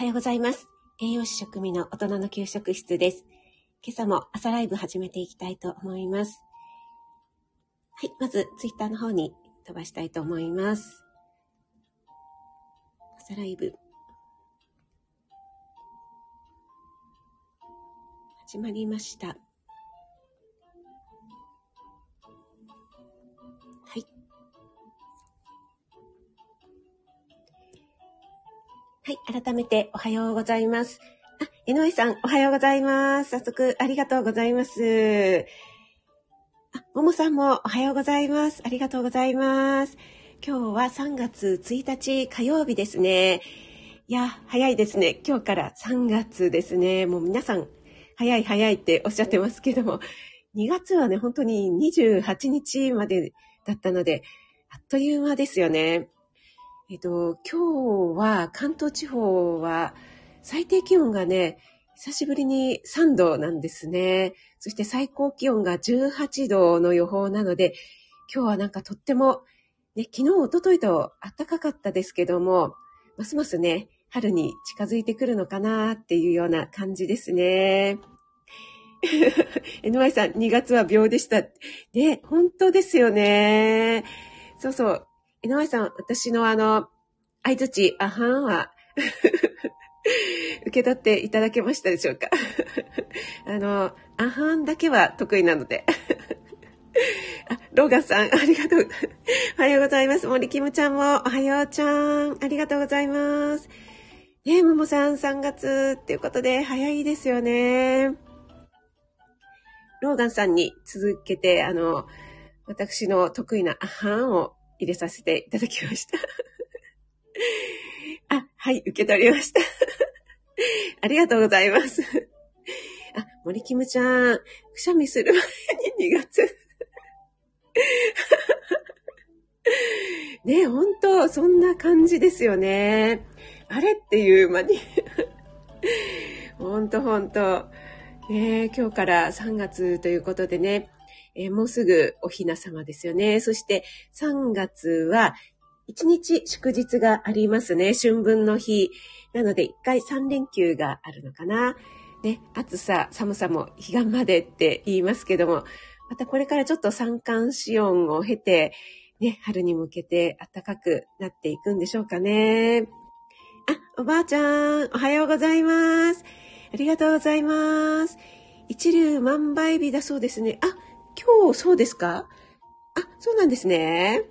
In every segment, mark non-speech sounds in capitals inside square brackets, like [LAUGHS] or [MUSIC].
おはようございます。栄養士食味の大人の給食室です。今朝も朝ライブ始めていきたいと思います。はい、まずツイッターの方に飛ばしたいと思います。朝ライブ。始まりました。はい、改めておはようございます。あ、江上さん、おはようございます。早速、ありがとうございます。あ、ももさんもおはようございます。ありがとうございます。今日は3月1日火曜日ですね。いや、早いですね。今日から3月ですね。もう皆さん、早い早いっておっしゃってますけども、2月はね、本当に28日までだったので、あっという間ですよね。えっと、今日は関東地方は最低気温がね、久しぶりに3度なんですね。そして最高気温が18度の予報なので、今日はなんかとっても、ね、昨日、おとといと暖かかったですけども、ますますね、春に近づいてくるのかなっていうような感じですね。[LAUGHS] NY さん、2月は秒でした。ね、本当ですよね。そうそう。NY さん、私のあの、相づち、あはんは、[LAUGHS] 受け取っていただけましたでしょうか？[LAUGHS] あの、あはんだけは得意なので。[LAUGHS] あ、ローガンさん、ありがとう。おはようございます。森キムちゃんも、おはようちゃん、ありがとうございます。ねえ、ももさん、3月っていうことで、早いですよね。ローガンさんに続けて、あの、私の得意なあはんを入れさせていただきました。[LAUGHS] あ、はい、受け取りました。[LAUGHS] ありがとうございます。あ、森キムちゃん、くしゃみする前に2月。[LAUGHS] ね本当そんな感じですよね。あれっていう間に。本当本当ね今日から3月ということでね、えーもうすぐおひな様ですよね。そして3月は1日祝日がありますね。春分の日。なので1回3連休があるのかな。ね、暑さ、寒さも彼岸までって言いますけども、またこれからちょっと三寒四温を経て、ね、春に向けて暖かくなっていくんでしょうかね。あ、おばあちゃん、おはようございます。ありがとうございます。一粒万倍日だそうですね。あ、今日そうですか？あ、そうなんですね。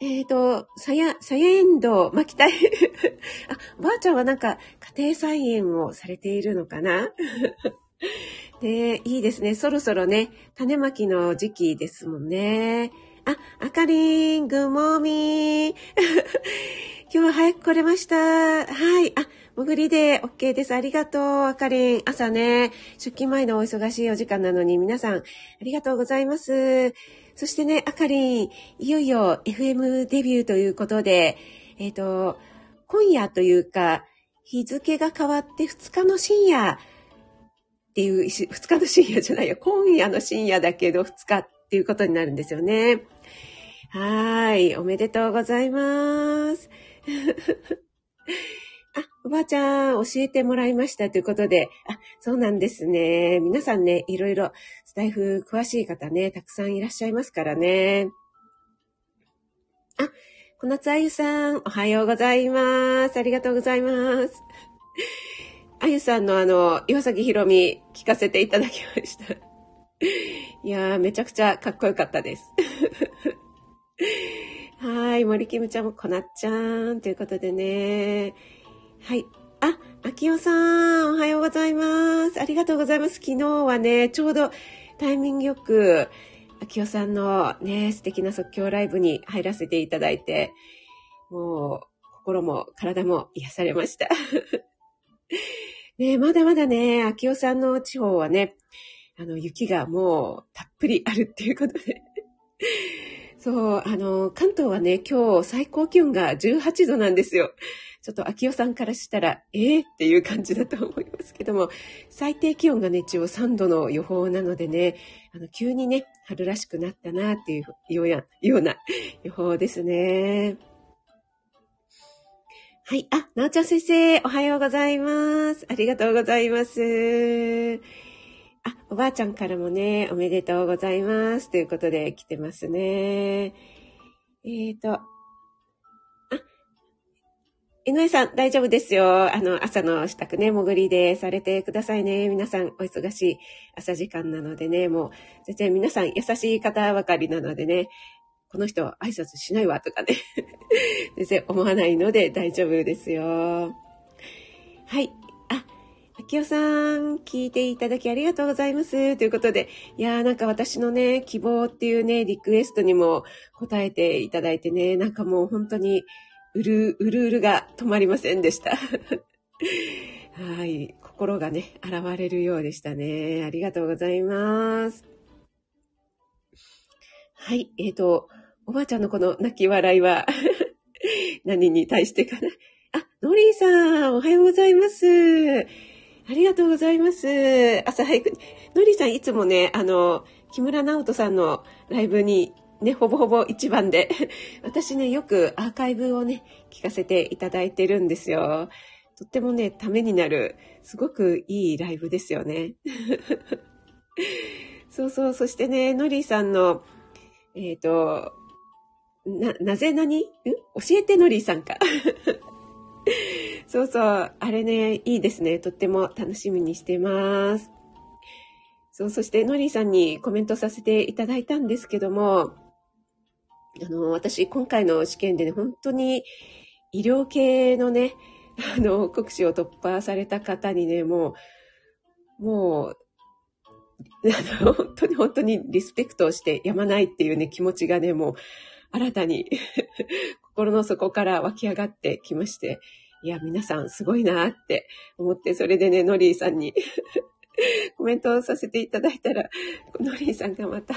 えっ、と、さや、さやえんどう巻きたい。[LAUGHS] あ、おばあちゃんはなんか家庭菜園をされているのかな？で [LAUGHS] いいですね。そろそろね、種まきの時期ですもんね。あ、あかりん、グッモー。今日は早く来れました。はい。あ、潜りで OK です。ありがとう、あかりん。朝ね、出勤前のお忙しいお時間なのに皆さん、ありがとうございます。そしてね、あかりん、いよいよ FM デビューということで、えっ、と、今夜というか、日付が変わって2日の深夜っていう、2日の深夜じゃないよ。今夜の深夜だけど2日っていうことになるんですよね。はい。おめでとうございます。[LAUGHS] あ、おばあちゃん、教えてもらいましたということで、あ、そうなんですね。皆さんね、いろいろスタイフ詳しい方ね、たくさんいらっしゃいますからね。あ、小夏あゆさん、おはようございます。ありがとうございます。あゆさんのあの、岩崎ひろみ聞かせていただきました。いやー、めちゃくちゃかっこよかったです。[LAUGHS] はい、森キムちゃんもこなっちゃんということでね。はい。あ、あきおさん、おはようございます。ありがとうございます。昨日はね、ちょうどタイミングよく、あきおさんのね、素敵な即興ライブに入らせていただいて、もう、心も体も癒されました。[LAUGHS] ね、まだまだね、あきおさんの地方はね、あの、雪がもうたっぷりあるっていうことで。[LAUGHS] そう、あの、関東はね、今日最高気温が18度なんですよ。ちょっと秋代さんからしたら、えー、っていう感じだと思いますけども、最低気温がね、一応3度の予報なのでね、あの、急にね、春らしくなったなっていうようやような予報ですね。はい。あ、なおちゃん先生、おはようございます。ありがとうございます。あ、おばあちゃんからもね、おめでとうございます。ということで来てますね。えっ、ー、と、あ、井上さん、大丈夫ですよ。あの、朝の支度ね、潜りでされてくださいね。皆さん、お忙しい朝時間なのでね、もう、全然皆さん優しい方ばかりなのでね、この人挨拶しないわとかね [LAUGHS] 全然思わないので大丈夫ですよ。はい。あ、秋代さん、聞いていただきありがとうございます。ということで、いやーなんか私のね、希望っていうね、リクエストにも答えていただいてね、なんかもう本当に、うる、うるうるが止まりませんでした。はい。心がね、現れるようでしたね。ありがとうございます。はい。えっ、ー、と、おばあちゃんのこの泣き笑いは何に対してかな。あ、ノリーさん、おはようございます。ありがとうございます。朝早くに。ノリーさん、いつもね、あの、木村直人さんのライブにね、ほぼほぼ一番で。[LAUGHS] 私ね、よくアーカイブをね、聞かせていただいてるんですよ。とってもね、ためになる、すごくいいライブですよね。[LAUGHS] そうそう、そしてね、ノリーさんの、えっ、ー、と、な、なぜ何ん？教えてのりさんか。[LAUGHS] [LAUGHS] そうそう。あれね、いいですね。とっても楽しみにしてます。そう、そしてのりさんにコメントさせていただいたんですけども、あの、私、今回の試験でね、本当に医療系のね、[LAUGHS] あの、国試を突破された方にね、もう、もう、あの、本当に本当にリスペクトをしてやまないっていうね、気持ちがね、もう、新たに [LAUGHS] 心の底から湧き上がってきまして、いや、皆さんすごいなって思って、それでね、ノリーさんに [LAUGHS] コメントをさせていただいたら、ノリーさんがまた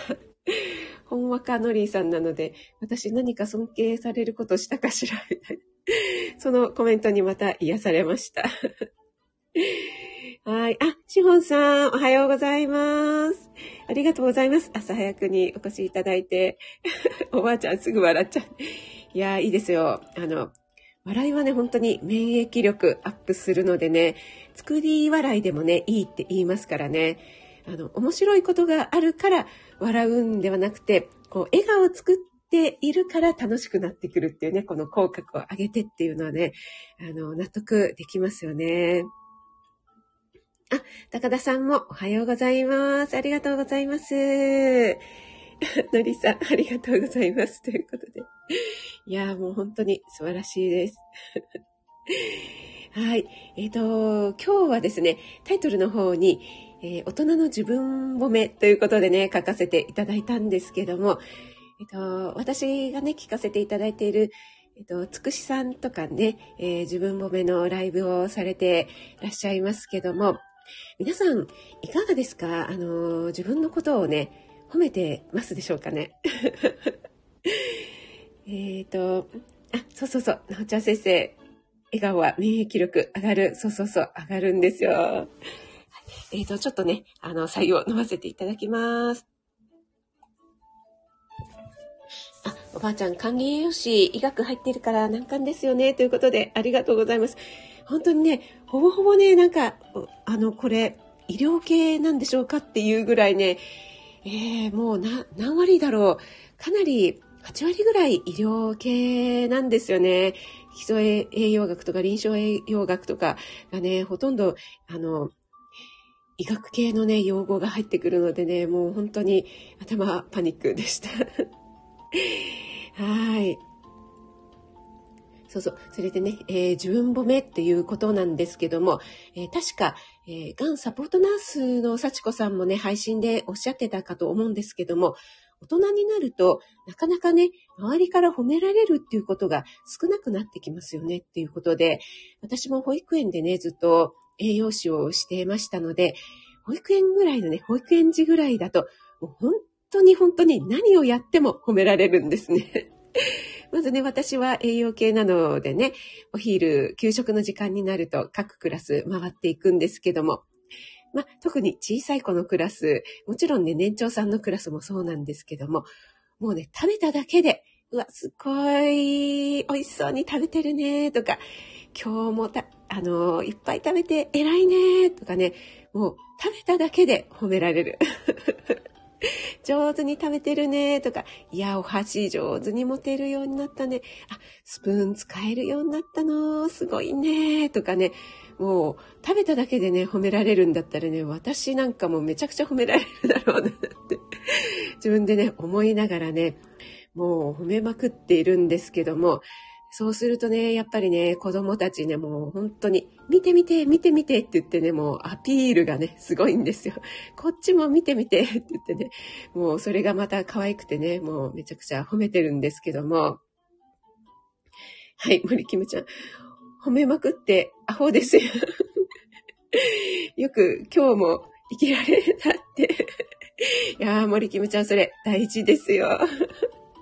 ほんわかノリーさんなので、私何か尊敬されることしたかしらみたいな。そのコメントにまた癒されました [LAUGHS] はい。あ、しほんさん、おはようございます。ありがとうございます。朝早くにお越しいただいて。[LAUGHS] おばあちゃんすぐ笑っちゃう。いや、いいですよ。あの、笑いはね、本当に免疫力アップするのでね、作り笑いでもね、いいって言いますからね。あの、面白いことがあるから笑うんではなくて、こう、笑顔を作っているから楽しくなってくるっていうね、この口角を上げてっていうのはね、あの、納得できますよね。あ、高田さんもおはようございます。ありがとうございます。[LAUGHS] のりさん、ありがとうございます。ということで。いやもう本当に素晴らしいです。[LAUGHS] はい。えっ、ー、と、今日はですね、タイトルの方に、えー、大人の自分褒めということでね、書かせていただいたんですけども、えっ、ー、と、私がね、聞かせていただいている、えっと、つくしさんとかね、えー、自分褒めのライブをされていらっしゃいますけども、皆さん、いかがですか？あの、自分のことをね、褒めてますでしょうかね [LAUGHS] えっと、あ、そうそうそう、なおちゃん先生、笑顔は免疫力上がる。そうそうそう、上がるんですよ。えっ、ー、と、ちょっとね、あの、採用飲ませていただきます。あ、おばあちゃん、管理栄養士、医学入ってるから難関ですよね。ということで、ありがとうございます。本当にね、ほぼほぼね、なんか、あの、これ、医療系なんでしょうかっていうぐらいね、えー、もうな、何割だろう。かなり、8割ぐらい医療系なんですよね。基礎栄養学とか臨床栄養学とかがね、ほとんど、あの、医学系のね、用語が入ってくるのでね、もう本当に頭パニックでした。[LAUGHS] はい。そうそう。それでね、えー、自分褒めっていうことなんですけども、えー、確か、えー、がんサポートナースの幸子さんもね、配信でおっしゃってたかと思うんですけども、大人になると、なかなかね、周りから褒められるっていうことが少なくなってきますよねっていうことで、私も保育園でね、ずっと栄養士をしていましたので、保育園ぐらいのね、保育園児ぐらいだと、もう本当に本当に何をやっても褒められるんですね。まずね、私は栄養系なのでね、お昼、給食の時間になると各クラス回っていくんですけども、まあ、特に小さい子のクラス、もちろんね、年長さんのクラスもそうなんですけども、もうね、食べただけで、うわ、すごい、美味しそうに食べてるね、とか、今日もた、あの、いっぱい食べて偉いねとかね、もう食べただけで褒められる。[LAUGHS] 上手に食べてるねとか、いや、お箸上手に持てるようになったね。あ、スプーン使えるようになったの、すごいね。とかね、もう食べただけでね、褒められるんだったらね、私なんかもめちゃくちゃ褒められるだろうなって。自分でね、思いながらね、もう褒めまくっているんですけども、そうするとね、やっぱりね、子供たちね、もう本当に、見て見て、見て見てって言ってね、もうアピールがね、すごいんですよ。[LAUGHS] こっちも見て見て [LAUGHS] って言ってね、もうそれがまた可愛くてね、もうめちゃくちゃ褒めてるんですけども。はい、森キムちゃん。褒めまくってアホですよ。[LAUGHS] よく今日も生きられたっていやー、森キムちゃん、それ大事ですよ。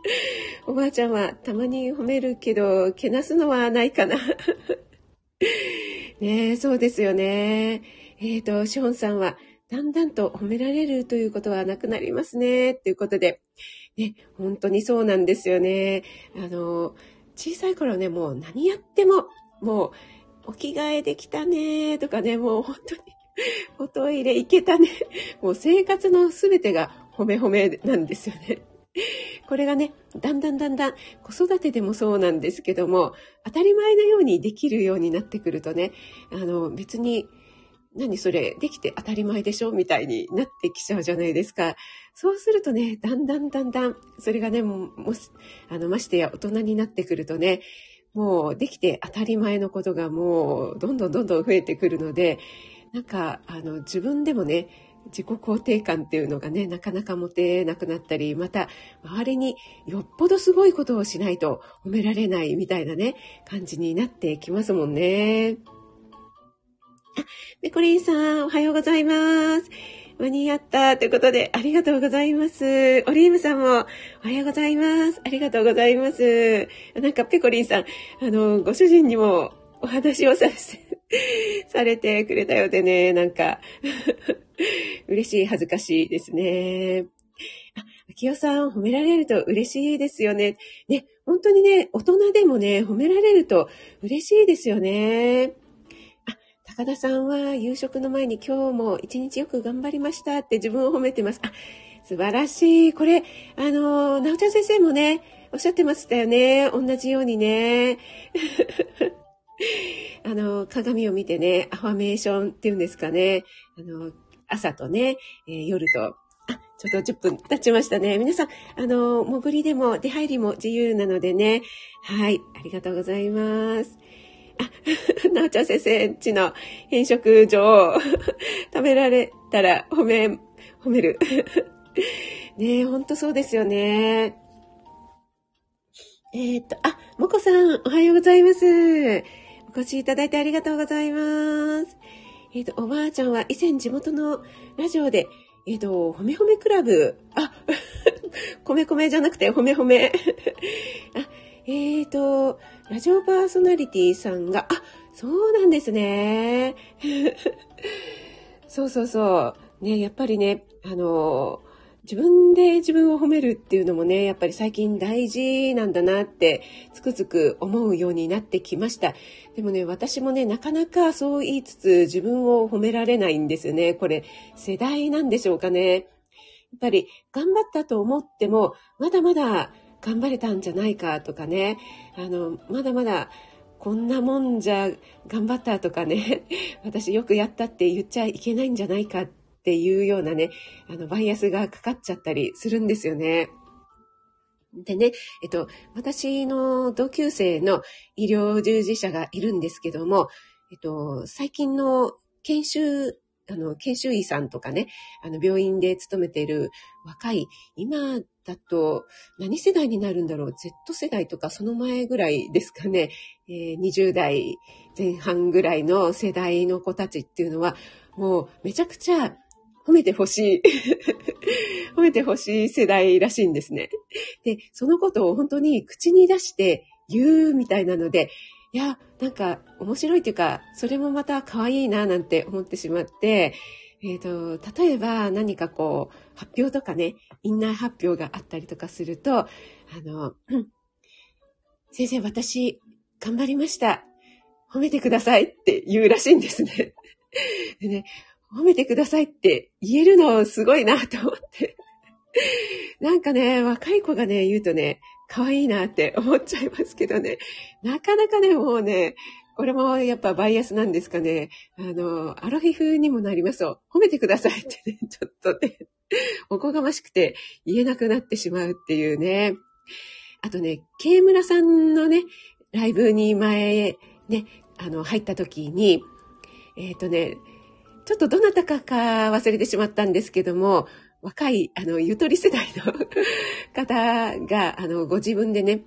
[LAUGHS] おばあちゃんはたまに褒めるけど、けなすのはないかな。[LAUGHS] ね、そうですよね。えっ、ー、と、ショーンさんは、だんだんと褒められるということはなくなりますね。ということで、ね、本当にそうなんですよね。あの、小さい頃ね、もう何やっても、もう、お着替えできたねとかね、もう本当におトイレ行けたね。もう生活のすべてが褒め褒めなんですよね。これがね、だんだんだんだん子育てでもそうなんですけども、当たり前のようにできるようになってくるとね、あの別に、何それ、できて当たり前でしょみたいになってきちゃうじゃないですか。そうするとね、だんだんだんだん、それがね、もう、あの、ましてや大人になってくるとね、もうできて当たり前のことがもうどんどんどんどん増えてくるので、なんか、あの、自分でもね、自己肯定感っていうのがね、なかなか持てなくなったり、また、周りによっぽどすごいことをしないと褒められないみたいなね、感じになってきますもんね。あ、メコリンさん、おはようございます。間に合ったということで、ありがとうございます。オリーブさんも、おはようございます。ありがとうございます。なんか、ペコリンさん、あの、ご主人にもお話をさせ、されてくれたようでね、なんか [LAUGHS] 嬉しい、恥ずかしいですね。あ、秋代さん、褒められると嬉しいですよね。ね、本当にね、大人でもね、褒められると嬉しいですよね。あ、高田さんは夕食の前に今日も一日よく頑張りましたって自分を褒めてます。あ、素晴らしい。これ、あの、なおちゃん先生もね、おっしゃってましたよね。同じようにね。[LAUGHS] あの、鏡を見てね、アファメーションっていうんですかね。あの、朝とね、えー、夜と、あ、ちょっと10分経ちましたね。皆さん、あの、潜りでも出入りも自由なのでね。はい、ありがとうございます。あ、[LAUGHS] なおちゃん先生ちの変色状 [LAUGHS] 食べられたら褒め、褒める。ねえ、ほんとそうですよね。えっ、と、あ、もこさん、おはようございます。お越しいただいてありがとうございます。えっ、ー、と、おばあちゃんは以前地元のラジオで、えっ、ー、と、ほめほめクラブ、あ、[LAUGHS] 米米じゃなくてほめほめ。[LAUGHS] あ、えっ、ー、と、ラジオパーソナリティさんが、あ、そうなんですね。[LAUGHS] そうそうそう。ね、やっぱりね、あの自分で自分を褒めるっていうのもね、やっぱり最近大事なんだなってつくづく思うようになってきました。でもね、私もね、なかなかそう言いつつ自分を褒められないんですよね。これ世代なんでしょうかね。やっぱり頑張ったと思っても、まだまだ頑張れたんじゃないかとかね、あの、まだまだこんなもんじゃ頑張ったとかね、[LAUGHS] 私よくやったって言っちゃいけないんじゃないかってっていうようなね、あの、バイアスがかかっちゃったりするんですよね。でね、えっと、私の同級生の医療従事者がいるんですけども、えっと、最近の研修、あの、研修医さんとかね、あの、病院で勤めている若い、今だと何世代になるんだろう ?Z 世代とかその前ぐらいですかね、えー、20代前半ぐらいの世代の子たちっていうのは、もうめちゃくちゃ褒めてほしい [LAUGHS] 褒めてほしい世代らしいんですね。で、そのことを本当に口に出して言うみたいなので、いや、なんか面白いっていうか、それもまた可愛いななんて思ってしまって、えっ、ー、と、例えば何かこう、発表とかね、院内発表があったりとかすると、あの、先生、私、頑張りました。褒めてくださいって言うらしいんですね。[LAUGHS] でね、褒めてくださいって言えるのすごいなと思って。なんかね、若い子がね、言うとね、可愛いなって思っちゃいますけどね。なかなかね、もうね、これもやっぱバイアスなんですかね。あの、アロヒ風にもなりますと、褒めてくださいってね、[LAUGHS] ちょっとね、おこがましくて言えなくなってしまうっていうね。あとね、ケイムラさんのね、ライブに前、ね、あの、入った時に、えっ、ー、とね、ちょっとどなたかか忘れてしまったんですけども、若い、あの、ゆとり世代の [LAUGHS] 方が、あの、ご自分でね、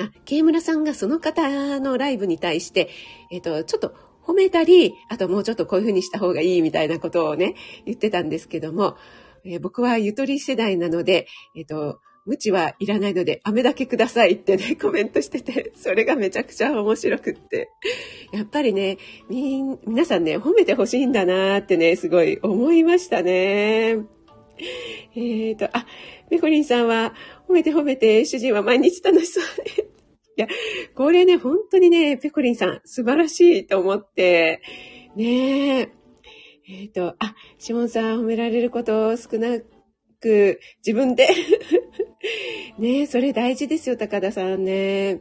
あ、ケ村さんがその方のライブに対して、えっ、と、ちょっと褒めたり、あともうちょっとこういうふうにした方がいいみたいなことをね、言ってたんですけども、え、僕はゆとり世代なので、えっ、と、無知はいらないので、飴だけくださいってね、[LAUGHS] コメントしてて、それがめちゃくちゃ面白くって。やっぱりね、み、皆さんね、褒めてほしいんだなーってね、すごい思いましたね。えっ、ー、と、あ、ペコリンさんは、褒めて褒めて、主人は毎日楽しそうで。いや、これね、本当にね、ペコリンさん、素晴らしいと思って、ねえ。えっ、ー、と、あ、シモンさん褒められること少なくく、自分で [LAUGHS] ね、それ大事ですよ、高田さんね。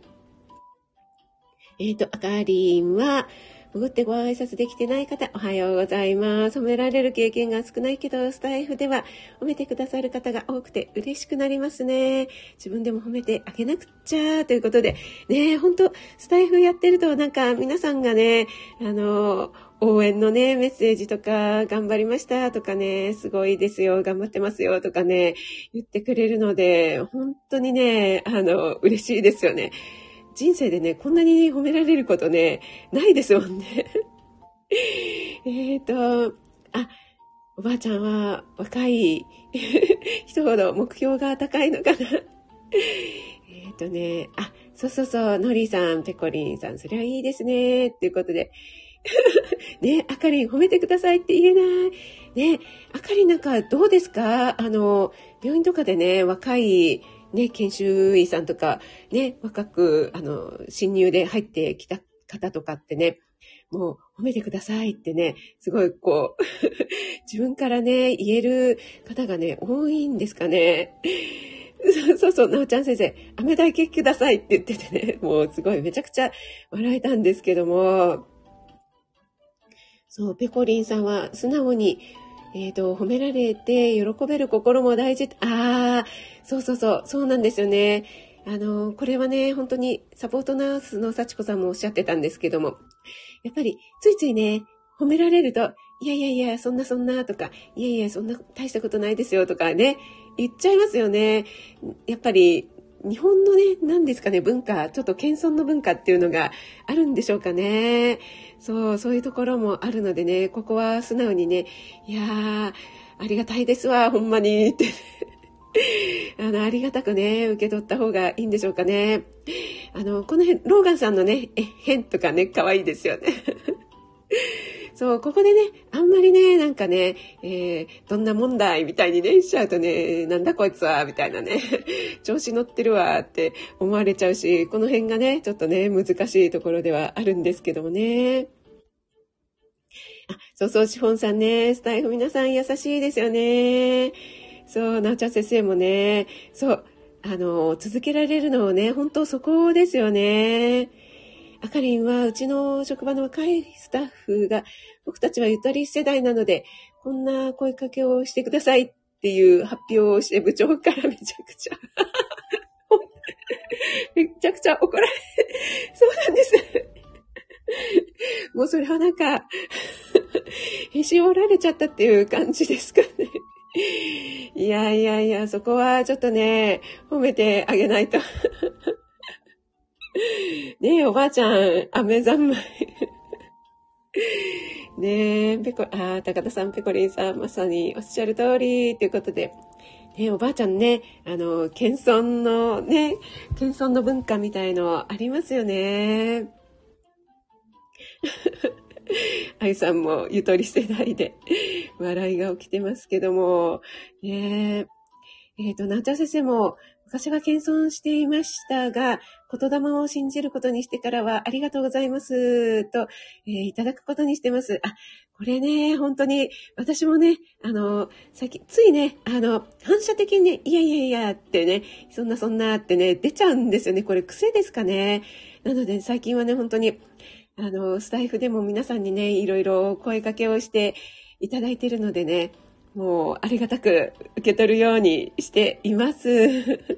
えっ、ー、と、あかりんは、潜ってご挨拶できてない方、おはようございます。褒められる経験が少ないけど、スタイフでは褒めてくださる方が多くて嬉しくなりますね。自分でも褒めてあげなくちゃ、ということで、ね、本当スタイフやってるとなんか皆さんがね、あの、応援のね、メッセージとか、頑張りましたとかね、すごいですよ、頑張ってますよとかね、言ってくれるので、本当にね、あの、嬉しいですよね。人生でね、こんなに褒められることね、ないですもんね。[LAUGHS] えっと、あ、おばあちゃんは若い人ほど目標が高いのかな。えっとね、あ、そうそうそう、のりさん、ペコリンさん、それはいいですね。っていうことで。ね、あかりん褒めてくださいって言えない。ね、あかりんなんかどうですか？あの、病院とかでね、若いね、研修医さんとか、ね、若く、あの、新入で入ってきた方とかってね、もう褒めてくださいってね、すごいこう [LAUGHS] 自分からね、言える方がね、多いんですかね。[LAUGHS] そうそうなおちゃん先生、飴だけくださいって言っててね、もうすごいめちゃくちゃ笑えたんですけども、そう、ペコリンさんは素直にえっ、ー、と、褒められて喜べる心も大事。ああ、そうそうそう、そうなんですよね。あの、これはね、本当にサポートナースの幸子さんもおっしゃってたんですけども、やっぱりついついね、褒められると、いやいやいや、そんなそんなとか、いやいや、そんな大したことないですよとかね、言っちゃいますよね。やっぱり、日本のね、何ですかね、文化、ちょっと謙遜の文化っていうのがあるんでしょうかね。そう、そういうところもあるのでね、ここは素直にね、いやー、ありがたいですわ、ほんまに、って [LAUGHS] あの、ありがたくね、受け取った方がいいんでしょうかね。あの、この辺、ローガンさんのね、え、変とかね、可愛いですよね。[LAUGHS] そう、ここでね、あんまりね、なんかね、えー、どんな問題みたいにね、しちゃうとね、なんだこいつは、みたいなね、[LAUGHS] 調子乗ってるわって思われちゃうし、この辺がね、ちょっとね、難しいところではあるんですけどもね。あ、そうそう、シフォンさんね、スタイフ皆さん優しいですよね。そう、なおちゃん先生もね、そう、あの、続けられるのをね、本当そこですよね。あかりんは、うちの職場の若いスタッフが、僕たちはゆとり世代なので、こんな声かけをしてくださいっていう発表をして部長からめちゃくちゃ [LAUGHS] めちゃくちゃ怒られ、そうなんです。もうそれはなんかへし折られちゃったっていう感じですかね。いやいやいや、そこはちょっとね、褒めてあげないと。ねえ、おばあちゃん、飴三昧。[LAUGHS] ねえ、ペコ、あ、高田さん、ペコリンさん、まさにおっしゃる通り、ということで。ねおばあちゃんね、あの、謙遜のね、謙遜の文化みたいのありますよね。[LAUGHS] 愛さんもゆとり世代で [LAUGHS] 笑いが起きてますけども、ねえ、えっ、ー、と、なんちゃ先生も昔は謙遜していましたが、言霊を信じることにしてからはありがとうございますと、えー、いただくことにしてます。あ、これね、本当に私もね、あの、さっき、ついね、あの、反射的にね、いやいやいやってね、そんなそんなってね、出ちゃうんですよね。これ癖ですかね。なので最近はね、本当に、あの、スタイフでも皆さんにね、いろいろ声かけをしていただいているのでね、もうありがたく受け取るようにしています。[LAUGHS]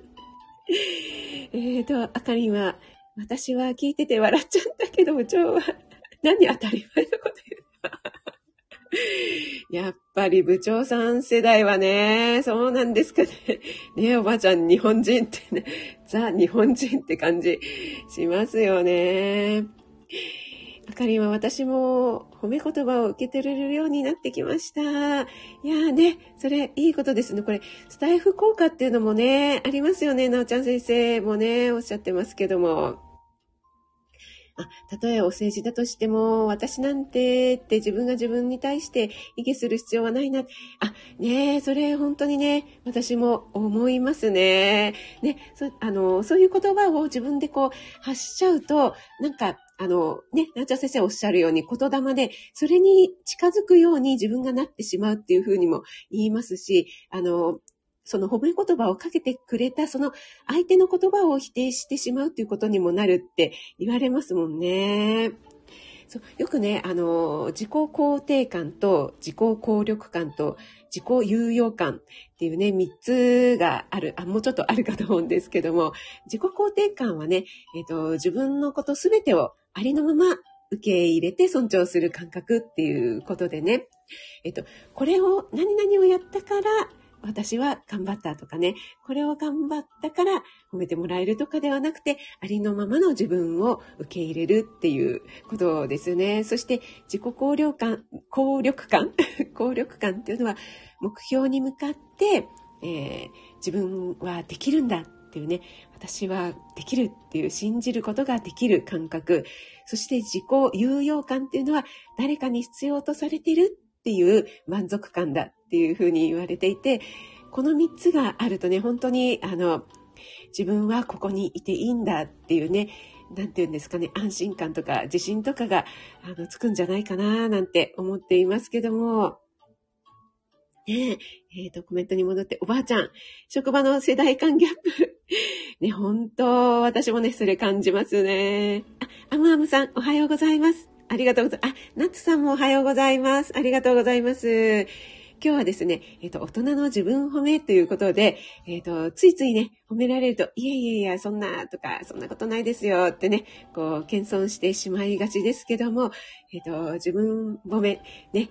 えっと、あかりんは、私は聞いてて笑っちゃったけど、部長は何当たり前のこと言う [LAUGHS] やっぱり部長さん世代はね、そうなんですかね。ねおばあちゃん日本人ってね、ザ日本人って感じしますよね。あかりは私も褒め言葉を受け取れるようになってきました。いやーね、それいいことですね。これ、スタイフ効果っていうのもね、ありますよね。なおちゃん先生もね、おっしゃってますけども。あ、たとえお政治だとしても、私なんてって自分が自分に対して意見する必要はないな。あ、ねそれ本当にね、私も思いますね。ね、そあの、そういう言葉を自分でこう発しちゃうと、なんか、あの、ね、なんちゃ先生おっしゃるように言霊で、それに近づくように自分がなってしまうっていうふうにも言いますし、あの、その褒め言葉をかけてくれた、その相手の言葉を否定してしまうということにもなるって言われますもんね。そうよくね、あの、自己肯定感と自己効力感と自己有用感っていうね、三つがある、あ、もうちょっとあるかと思うんですけども、自己肯定感はね、えっ、ー、と、自分のことすべてをありのまま受け入れて尊重する感覚っていうことでね、えっ、ー、と、これを、何々をやったから、私は頑張ったとかね、これを頑張ったから褒めてもらえるとかではなくて、ありのままの自分を受け入れるっていうことですよね。そして自己効力感、効力感 [LAUGHS] 効力感っていうのは目標に向かって、えー、自分はできるんだっていうね、私はできるっていう信じることができる感覚、そして自己有用感っていうのは誰かに必要とされているっていう満足感だっていうふうに言われていて、この3つがあるとね、本当に、あの、自分はここにいていいんだっていうね、なんて言うんですかね、安心感とか自信とかが、あの、つくんじゃないかな、なんて思っていますけども、ねえ、えっ、ー、と、コメントに戻って、おばあちゃん、職場の世代間ギャップ。[LAUGHS] ね、本当私もね、それ感じますね。あ、アムアムさん、おはようございます。ありがとうございます。あ、ナッツさんもおはようございます。ありがとうございます。今日はですね、えっ、ー、と、大人の自分褒めということで、えっ、ー、と、ついついね、褒められると、いやいやいや、そんなとか、そんなことないですよってね、こう、謙遜してしまいがちですけども、えっ、ー、と、自分褒め、ね、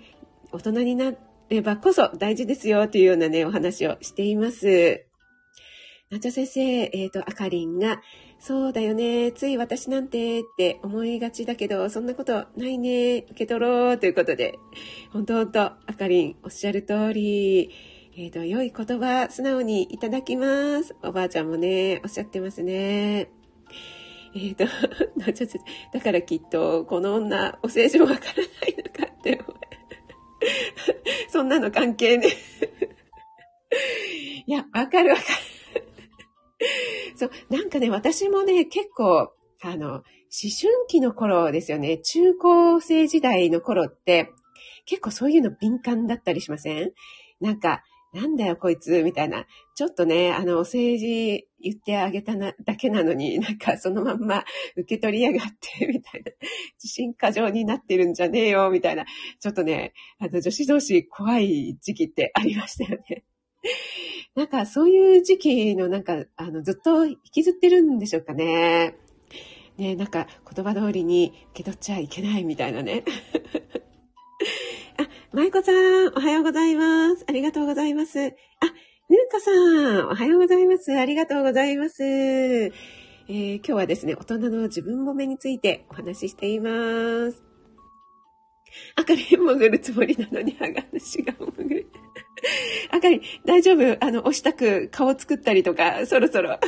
大人になればこそ大事ですよというようなね、お話をしています。なちゃ先生、えっ、と、あかりんが、そうだよね。つい私なんてって思いがちだけど、そんなことないね。受け取ろうということで、本当本当、あかりんおっしゃる通り、えっ、ー、と、良い言葉、素直にいただきます。おばあちゃんもね、おっしゃってますね。えっ、[LAUGHS] ー、と、だからきっと、この女、お世辞もわからないのかって思う。[LAUGHS] そんなの関係ね。[LAUGHS] いや、わかるわかる。[LAUGHS] そう、なんかね、私もね、結構、あの、思春期の頃ですよね。中高生時代の頃って、結構そういうの敏感だったりしません？なんか、なんだよこいつ、みたいな。ちょっとね、あの、政治言ってあげたな、だけなのに、なんかそのまんま受け取りやがって、[LAUGHS] みたいな。自信過剰になってるんじゃねえよ、みたいな。ちょっとね、あの、女子同士怖い時期ってありましたよね。なんかそういう時期のなんか、あの、ずっと引きずってるんでしょうかね。ね、なんか言葉通りに受け取っちゃいけないみたいなね。[LAUGHS] あ、舞子さん、おはようございます。ありがとうございます。あ、ぬうかさん、おはようございます。ありがとうございます。えー、今日はですね、大人の自分褒めについてお話ししています。あかり潜るつもりなのに、あが主が潜る。あかり、大丈夫？あの、押したく顔作ったりとか、そろそろ。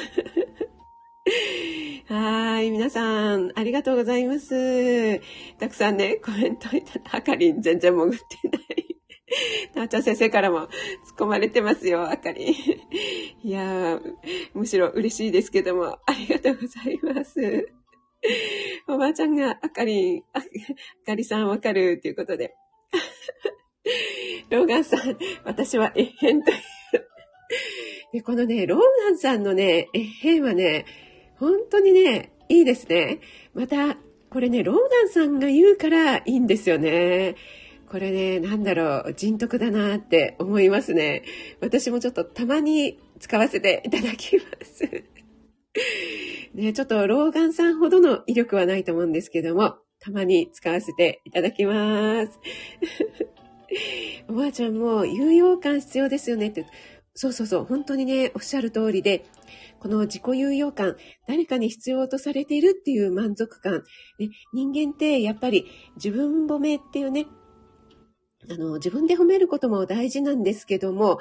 はい。皆さん、ありがとうございます。たくさんね、コメントいただあかり全然潜ってない。なおちゃん先生からも突っ込まれてますよ、あかり。いやー、むしろ嬉しいですけども、ありがとうございます。[LAUGHS] おばあちゃんがあかり、あかりさんわかるっていうことで。[LAUGHS] ローガンさん、私はえへんという。このね、ローガンさんのね、えへんはね、本当にね、いいですね。また、これね、ローガンさんが言うからいいんですよね。これね、なんだろう、人徳だなって思いますね。私もちょっとたまに使わせていただきます。ね、ちょっとローガンさんほどの威力はないと思うんですけども、たまに使わせていただきます。[LAUGHS] おばあちゃんも有用感必要ですよねって。そうそうそう、本当にね、おっしゃる通りで、この自己有用感、誰かに必要とされているっていう満足感、ね、人間ってやっぱり自分褒めっていうね、あの、自分で褒めることも大事なんですけども、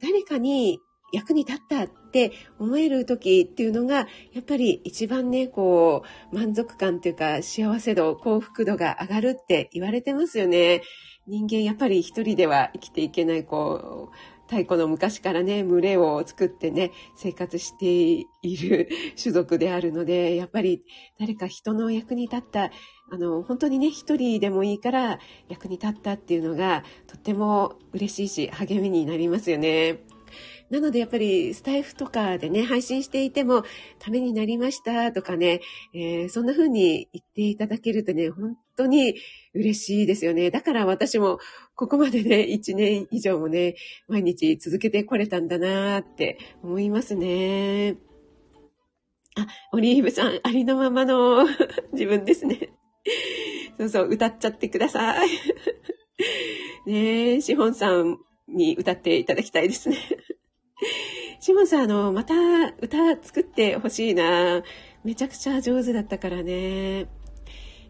誰かに役に立ったって思える時っていうのが、やっぱり一番ね、こう、満足感というか幸せ度、幸福度が上がるって言われてますよね。人間やっぱり一人では生きていけない、こう、太古の昔からね、群れを作ってね、生活している種族であるので、やっぱり誰か人の役に立った、あの、本当にね、一人でもいいから役に立ったっていうのが、とっても嬉しいし、励みになりますよね。なのでやっぱりスタイフとかでね、配信していても、ためになりましたとかね、えー、そんな風に言っていただけるとね、本当に嬉しいですよね。だから私もここまでね、1年以上もね、毎日続けてこれたんだなーって思いますね。あ、オリーブさん、ありのままの [LAUGHS] 自分ですね。そうそう、歌っちゃってください。[LAUGHS] ねえ、シフォンさんに歌っていただきたいですね。シモンさん、あの、また歌作ってほしいな。めちゃくちゃ上手だったからね。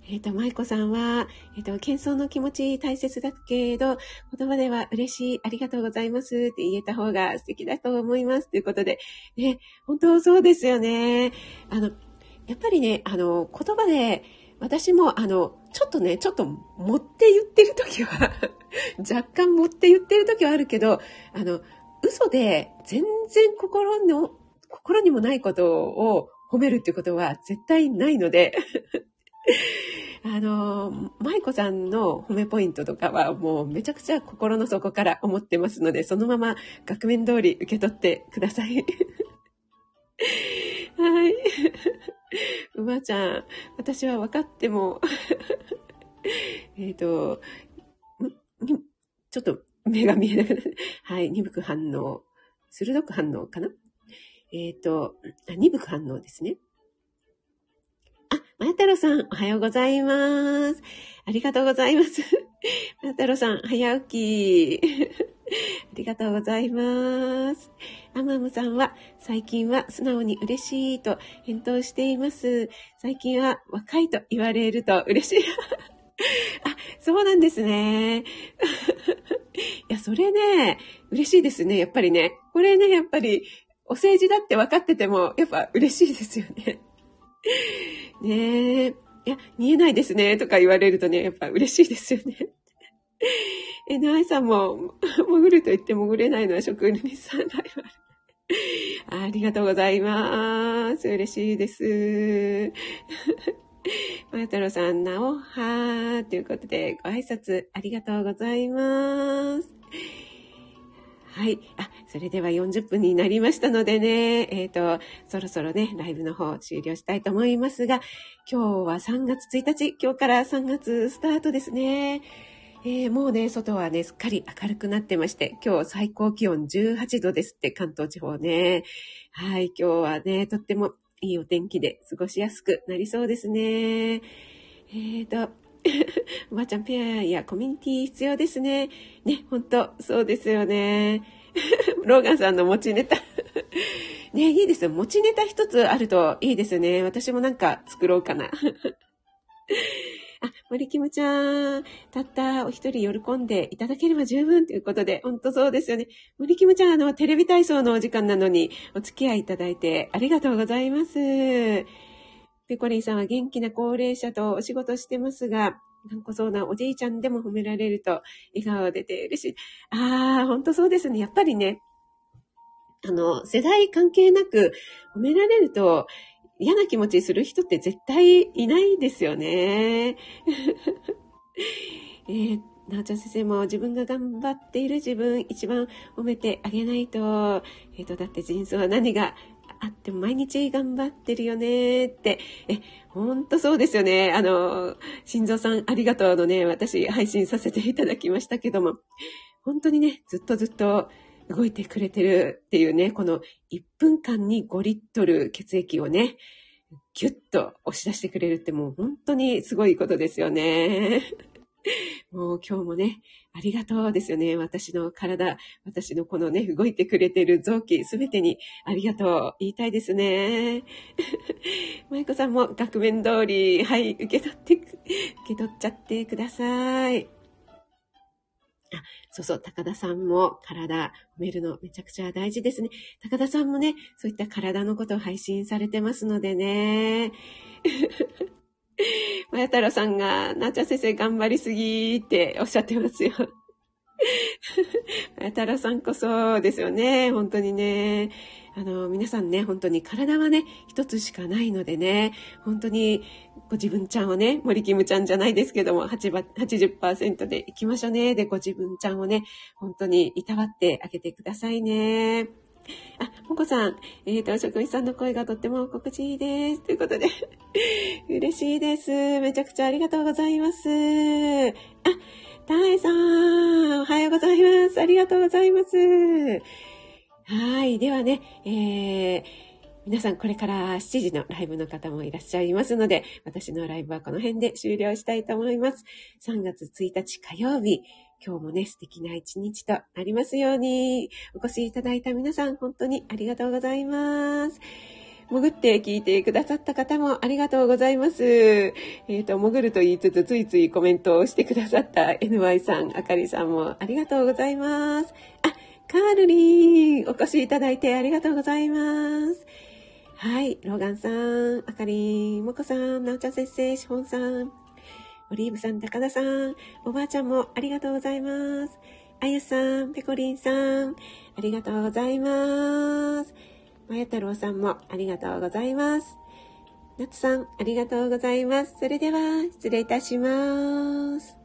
えっ、ー、と、舞子さんは、えっ、ー、と、謙遜の気持ち大切だけど、言葉では嬉しい、ありがとうございますって言えた方が素敵だと思います。ということで、ね、本当そうですよね。あの、やっぱりね、あの、言葉で、私も、あの、ちょっとね、ちょっと持って言ってる時は若干持って言ってる時はあるけど、あの、嘘で全然心の、心にもないことを褒めるっていうことは絶対ないので [LAUGHS] あの、舞子さんの褒めポイントとかはもうめちゃくちゃ心の底から思ってますので、そのまま額面通り受け取ってください。[LAUGHS] はい。うまちゃん、私は分かっても [LAUGHS] えっと、ちょっと目が見えなくなる。はい、鈍く反応。鋭く反応かな？えっ、ー、と、鈍く反応ですね。あ、まや太郎さん、おはようございます。ありがとうございます。[LAUGHS] まや太郎さん、早起き。[LAUGHS] ありがとうございます。アマムさんは、最近は素直に嬉しいと返答しています。最近は若いと言われると嬉しい。[LAUGHS] あ、そうなんですね。いや、それね、嬉しいですね。やっぱりね。これね、やっぱり、お世辞だって分かってても、やっぱ嬉しいですよね。[LAUGHS] ねえ。いや、見えないですね。とか言われるとね、やっぱ嬉しいですよね。[LAUGHS] え、なあさんも、[LAUGHS] 潜ると言って潜れないのは職人さんライバル。ありがとうございます。嬉しいです。まや太郎さん、なおはーということで、ご挨拶ありがとうございます。はい。あ、それでは40分になりましたのでね、えっ、ー、と、そろそろね、ライブの方終了したいと思いますが、今日は3月1日、今日から3月スタートですね。えー、もうね、外はね、すっかり明るくなってまして、今日最高気温18度ですって、関東地方ね。はい、今日はね、とってもいいお天気で過ごしやすくなりそうですね。えーと、おばあちゃんペアやコミュニティ必要ですね。ね、ほんと、そうですよね。[LAUGHS] ローガンさんの持ちネタ [LAUGHS] ね、いいですよ。持ちネタ一つあるといいですね。私もなんか作ろうかな。あ、森キムちゃん、たったお一人喜んでいただければ十分ということで、ほんとそうですよね。森キムちゃん、あの、テレビ体操のお時間なのにお付き合いいただいてありがとうございます。ペコリンさんは元気な高齢者とお仕事してますが、頑固そうなおじいちゃんでも褒められると笑顔出て嬉しい。ああ、ほんとそうですね。やっぱりね、あの、世代関係なく褒められると嫌な気持ちする人って絶対いないですよね。[LAUGHS] えー、なおちゃん先生も自分が頑張っている自分一番褒めてあげないと、えっ、ー、と、だって人生は何があっても毎日頑張ってるよねって、え、ほんとそうですよね。あの、心臓さんありがとうのね、私配信させていただきましたけども、本当にね、ずっとずっと動いてくれてるっていうね、この1分間に5リットル血液をね、ギュッと押し出してくれるってもう本当にすごいことですよね。[LAUGHS] もう今日もね、ありがとうですよね。私の体、私のこのね、動いてくれてる臓器すべてにありがとう言いたいですね。[LAUGHS] 舞子さんも額面通り、はい、受け取って、受け取っちゃってください。あ、そうそう、高田さんも体褒めるのめちゃくちゃ大事ですね。高田さんもね、そういった体のことを配信されてますのでね。[LAUGHS] まや太郎さんが、なーちゃん先生頑張りすぎっておっしゃってますよ。[LAUGHS] まや太郎さんこそですよね。本当にね。あの、皆さんね、本当に体はね、一つしかないのでね、本当にご自分ちゃんをね、森キムちゃんじゃないですけども、80%でいきましょうね。で、ご自分ちゃんをね、本当にいたわってあげてくださいね。あ、もこさん、えっ、ー、と、職員さんの声がとっても心地いいです。ということで、[LAUGHS] 嬉しいです。めちゃくちゃありがとうございます。あ、たえさん、おはようございます。ありがとうございます。はい。ではね、えー、皆さんこれから7時のライブの方もいらっしゃいますので、私のライブはこの辺で終了したいと思います。3月1日火曜日、今日もね、素敵な一日となりますように、お越しいただいた皆さん、本当にありがとうございます。潜って聞いてくださった方もありがとうございます。えっ、ー、と、潜ると言いつつ、ついついコメントをしてくださった NY さん、あかりさんもありがとうございます。あ、カールリン、お越しいただいてありがとうございます。はい、ローガンさん、あかりん、もこさん、なおちゃん先生、しほんさん、オリーブさん、高田さん、おばあちゃんもありがとうございます。あゆさん、ペコリンさん、ありがとうございます。まや太郎さんもありがとうございます。なつさん、ありがとうございます。それでは、失礼いたします。